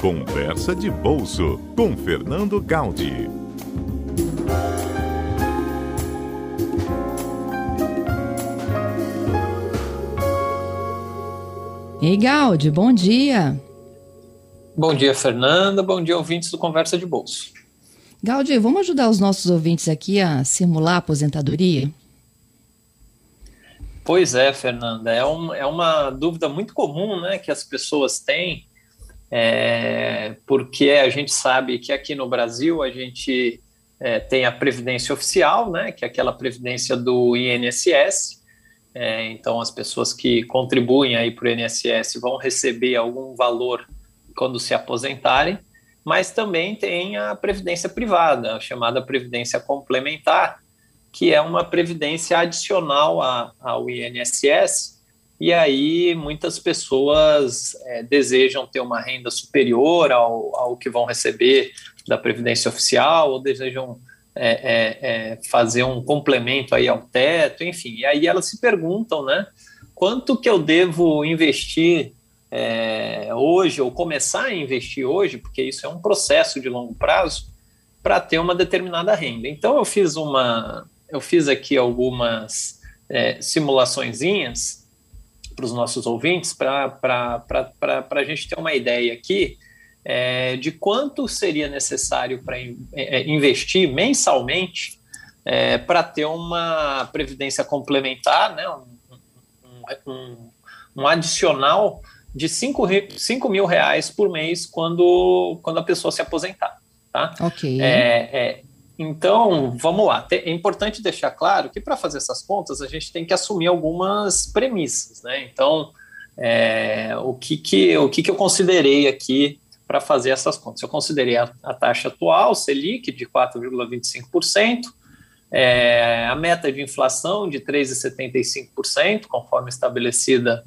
Conversa de Bolso com Fernando Gaudi. Ei, Gaudi, bom dia. Bom dia, Fernanda. Bom dia, ouvintes do Conversa de Bolso. Gaudi, vamos ajudar os nossos ouvintes aqui a simular a aposentadoria? Pois é, Fernanda. É, um, é uma dúvida muito comum né, que as pessoas têm, é, porque a gente sabe que aqui no Brasil a gente é, tem a previdência oficial, né, que é aquela previdência do INSS, é, então, as pessoas que contribuem aí para o INSS vão receber algum valor quando se aposentarem, mas também tem a previdência privada, a chamada previdência complementar, que é uma previdência adicional a, ao INSS, e aí muitas pessoas é, desejam ter uma renda superior ao, ao que vão receber da previdência oficial, ou desejam é, é, é, fazer um complemento aí ao teto, enfim. E aí elas se perguntam, né? Quanto que eu devo investir é, hoje, ou começar a investir hoje, porque isso é um processo de longo prazo, para ter uma determinada renda. Então eu fiz uma, eu fiz aqui algumas é, para os nossos ouvintes, para a gente ter uma ideia aqui é, de quanto seria necessário para é, é, investir mensalmente é, para ter uma previdência complementar, né, um, um, um adicional de 5 mil reais por mês quando, quando a pessoa se aposentar. Tá? Ok. É, é, então, vamos lá. É importante deixar claro que para fazer essas contas a gente tem que assumir algumas premissas. Né? Então, é, o, que, que, o que, que eu considerei aqui para fazer essas contas. Eu considerei a, a taxa atual, Selic, de 4,25%, é, a meta de inflação de 3,75%, conforme estabelecida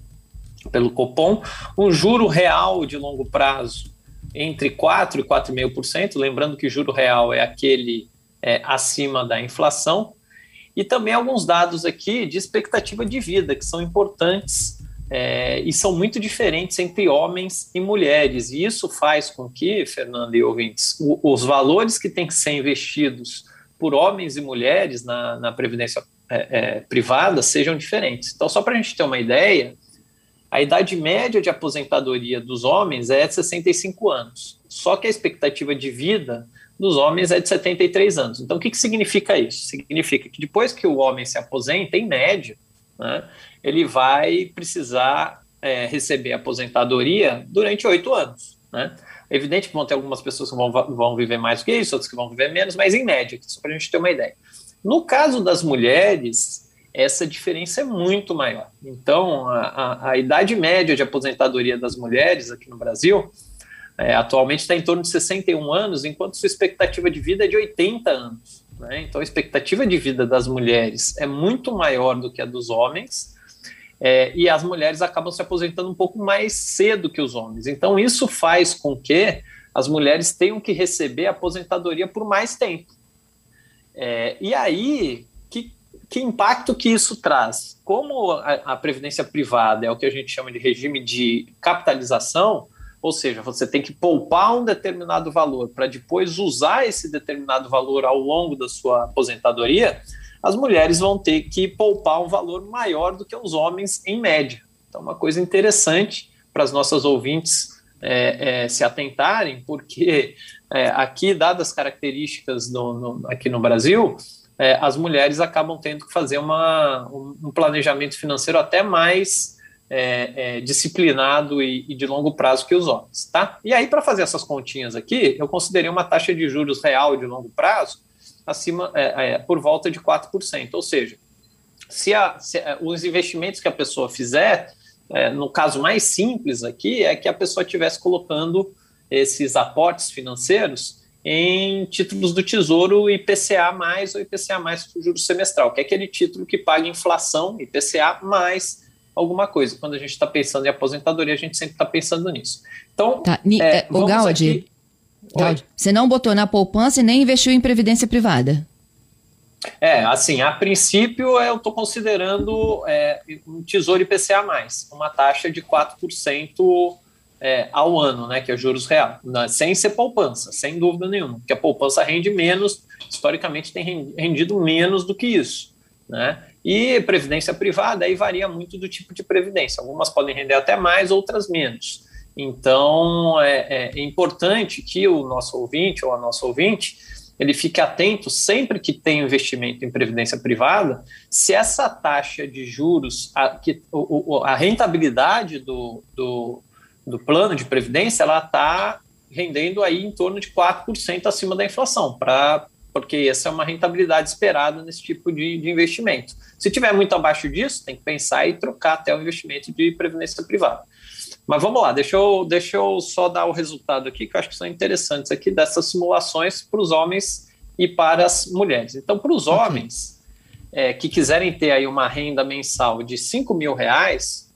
pelo Copom, um juro real de longo prazo entre 4% e 4,5%, lembrando que juro real é aquele é, acima da inflação, e também alguns dados aqui de expectativa de vida, que são importantes é, e são muito diferentes entre homens e mulheres. E isso faz com que, Fernando e ouvintes, o, os valores que têm que ser investidos por homens e mulheres na, na previdência é, é, privada sejam diferentes. Então, só para a gente ter uma ideia, a idade média de aposentadoria dos homens é de 65 anos, só que a expectativa de vida dos homens é de 73 anos. Então, o que, que significa isso? Significa que depois que o homem se aposenta, em média, né, ele vai precisar é, receber aposentadoria durante oito anos. Né? É evidente que vão ter algumas pessoas que vão, vão viver mais do que isso, outras que vão viver menos, mas em média, só para a gente ter uma ideia. No caso das mulheres, essa diferença é muito maior. Então, a, a, a idade média de aposentadoria das mulheres aqui no Brasil é, atualmente está em torno de 61 anos, enquanto sua expectativa de vida é de 80 anos. Né? Então, a expectativa de vida das mulheres é muito maior do que a dos homens, é, e as mulheres acabam se aposentando um pouco mais cedo que os homens. Então, isso faz com que as mulheres tenham que receber aposentadoria por mais tempo. É, e aí, que, impacto que isso traz? Como a, a previdência privada é o que a gente chama de regime de capitalização, ou seja, você tem que poupar um determinado valor para depois usar esse determinado valor ao longo da sua aposentadoria, as mulheres vão ter que poupar um valor maior do que os homens em média. Então, uma coisa interessante para as nossas ouvintes é, é, se atentarem, porque é, aqui, dadas as características no, aqui no Brasil, é, as mulheres acabam tendo que fazer uma, um planejamento financeiro até mais é, é, disciplinado e, e, de longo prazo que os homens, tá? E aí, para fazer essas continhas aqui, eu considerei uma taxa de juros real de longo prazo acima é, é, por volta de 4%. Ou seja, se, a, se a, os investimentos que a pessoa fizer, é, no caso mais simples aqui, é que a pessoa estivesse colocando esses aportes financeiros em títulos do Tesouro IPCA mais ou IPCA mais juro semestral, que é aquele título que paga inflação, IPCA mais alguma coisa. Quando a gente está pensando em aposentadoria, a gente sempre está pensando nisso. Então, tá. é, o Gaudi. Você não botou na poupança e nem investiu em previdência privada. É, assim, a princípio eu estou considerando é, um tesouro IPCA, uma taxa de 4% é, ao ano, né, que é juros real, né, sem ser poupança, sem dúvida nenhuma, porque a poupança rende menos, historicamente tem rendido menos do que isso, né? E previdência privada aí varia muito do tipo de previdência, algumas podem render até mais, outras menos. Então é, é importante que o nosso ouvinte ou a nossa ouvinte ele fique atento sempre que tem investimento em previdência privada, se essa taxa de juros, a, que, a rentabilidade do, do, do plano de previdência, ela está rendendo aí em torno de 4% acima da inflação, pra, porque essa é uma rentabilidade esperada nesse tipo de, de investimento. Se tiver muito abaixo disso, tem que pensar e trocar até o investimento de previdência privada. Mas vamos lá, deixa eu, deixa eu só dar o resultado aqui, que eu acho que são interessantes aqui, dessas simulações para os homens e para as mulheres. Então, para os homens é, que quiserem ter aí uma renda mensal de 5 mil reais,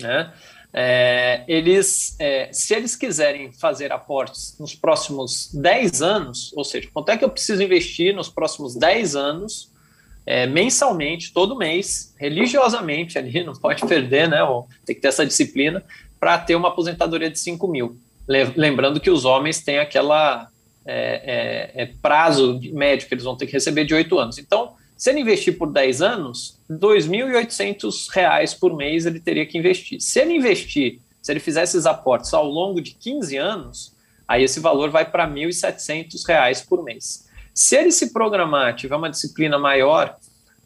né, é, eles, é, se eles quiserem fazer aportes nos próximos 10 anos, ou seja, quanto é que eu preciso investir nos próximos 10 anos, é, mensalmente, todo mês, religiosamente ali, não pode perder, né? Tem que ter essa disciplina para ter uma aposentadoria de 5 mil. Lembrando que os homens têm aquela é, é, é prazo médio que eles vão ter que receber de 8 anos. Então, se ele investir por 10 anos, R$ 2.800 por mês ele teria que investir. Se ele investir, se ele fizer esses aportes ao longo de 15 anos, aí esse valor vai para R$ 1.700 por mês. Se ele se programar, tiver uma disciplina maior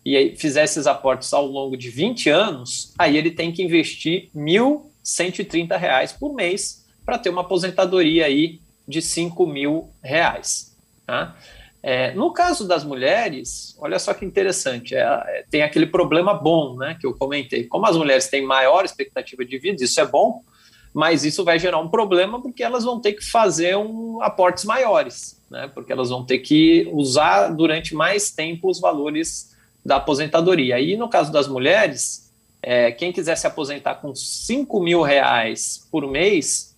e fizer esses aportes ao longo de 20 anos, aí ele tem que investir R$ 1.130 por mês para ter uma aposentadoria aí de 5 mil reais. Tá? É, no caso das mulheres, olha só que interessante, é, é, tem aquele problema bom né, que eu comentei. Como as mulheres têm maior expectativa de vida, isso é bom, mas isso vai gerar um problema porque elas vão ter que fazer um, aportes maiores né, porque elas vão ter que usar durante mais tempo os valores da aposentadoria. E no caso das mulheres, é, quem quiser se aposentar com 5 mil reais por mês,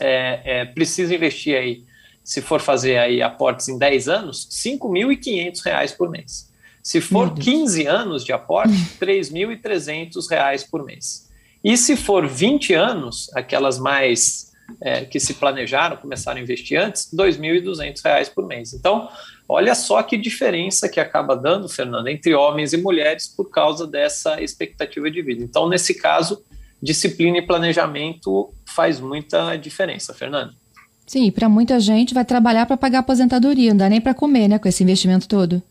é, é, precisa investir aí, se for fazer aí aportes em 10 anos, 5.500 reais por mês. Se for 15 anos de aporte, 3.300 reais por mês. E se for 20 anos, aquelas mais é, que se planejaram, começaram a investir antes, R$ 2.200 por mês. Então, olha só que diferença que acaba dando, Fernando, entre homens e mulheres por causa dessa expectativa de vida. Então, nesse caso, disciplina e planejamento faz muita diferença, Fernando. Sim, para muita gente vai trabalhar para pagar a aposentadoria, não dá nem para comer, né, com esse investimento todo.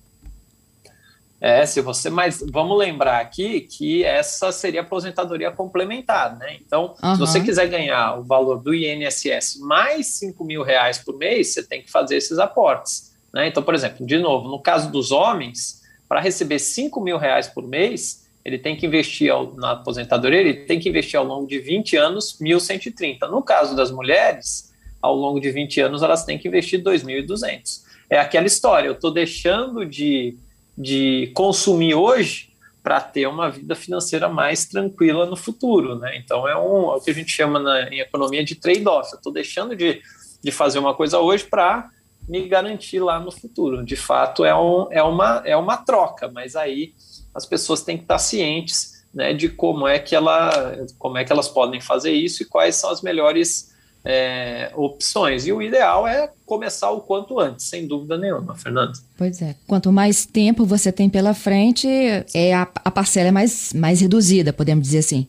É, se você, mas vamos lembrar aqui que essa seria a aposentadoria complementar, né? Então, uhum. se você quiser ganhar o valor do INSS mais 5 mil reais por mês, você tem que fazer esses aportes. Né? Então, por exemplo, de novo, no caso dos homens, para receber 5 mil reais por mês, ele tem que investir ao, na aposentadoria, ele tem que investir ao longo de 20 anos 1.130. No caso das mulheres, ao longo de 20 anos, elas têm que investir 2.200. É aquela história, eu estou deixando de de consumir hoje para ter uma vida financeira mais tranquila no futuro, né? Então é, um, é o que a gente chama na, em economia de trade-off. Eu estou deixando de, de fazer uma coisa hoje para me garantir lá no futuro. De fato, é, um, é, uma, é uma troca, mas aí as pessoas têm que estar cientes né, de como é que ela, como é que elas podem fazer isso e quais são as melhores é, opções. E o ideal é começar o quanto antes, sem dúvida nenhuma, Fernando. Pois é. Quanto mais tempo você tem pela frente, é a, a parcela é mais, mais reduzida, podemos dizer assim.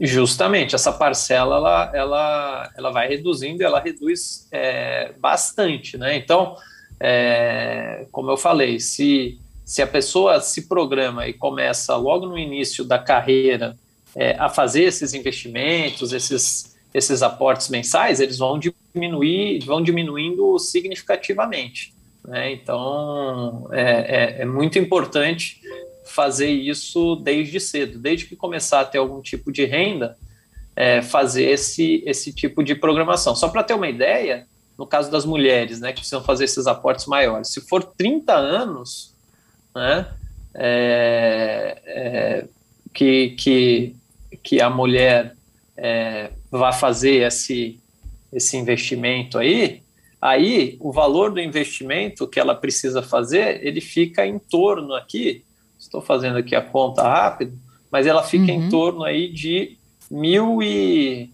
Justamente, essa parcela ela, ela, ela vai reduzindo e ela reduz é, bastante, né? Então, é, como eu falei, se, se a pessoa se programa e começa logo no início da carreira é, a fazer esses investimentos, esses esses aportes mensais, eles vão diminuir, vão diminuindo significativamente. Né? Então, é, é, é, muito importante fazer isso desde cedo, desde que começar a ter algum tipo de renda, é, fazer esse, esse tipo de programação. Só para ter uma ideia, no caso das mulheres, né, que precisam fazer esses aportes maiores, se for 30 anos, né, é, é, que, que, que a mulher vai fazer esse, esse investimento aí, aí o valor do investimento que ela precisa fazer, ele fica em torno aqui, estou fazendo aqui a conta rápido, mas ela fica uhum. em torno aí de mil e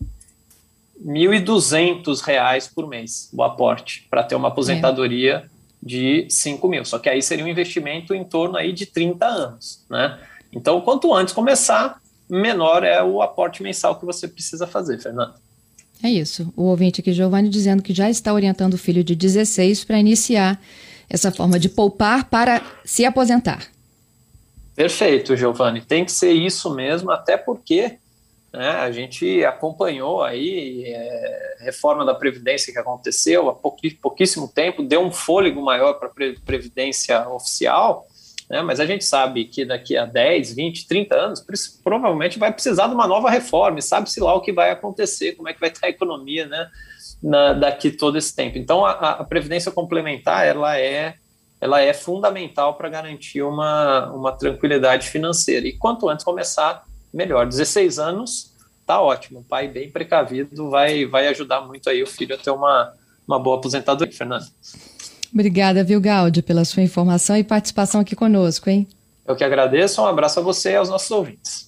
R$ 1.200 por mês, o aporte, para ter uma aposentadoria é. de 5 mil. Só que aí seria um investimento em torno aí de 30 anos, né? Então, quanto antes começar, menor é o aporte mensal que você precisa fazer, Fernando. É isso. O ouvinte aqui, Giovanni, dizendo que já está orientando o filho de 16 para iniciar essa forma de poupar para se aposentar. Perfeito, Giovanni. Tem que ser isso mesmo, até porque né, a gente acompanhou aí é, reforma da Previdência que aconteceu há pouquíssimo tempo, deu um fôlego maior para a Previdência oficial, né, mas a gente sabe que daqui a 10, 20, 30 anos, provavelmente vai precisar de uma nova reforma, e sabe-se lá o que vai acontecer, como é que vai estar a economia né, na, daqui todo esse tempo. Então, a, a Previdência Complementar, ela é ela é fundamental para garantir uma, uma tranquilidade financeira. E quanto antes começar, melhor. 16 anos, tá ótimo. O pai bem precavido vai, vai ajudar muito aí o filho a ter uma, uma boa aposentadoria, Fernando. Obrigada, viu, pela sua informação e participação aqui conosco, hein? Eu que agradeço. Um abraço a você e aos nossos ouvintes.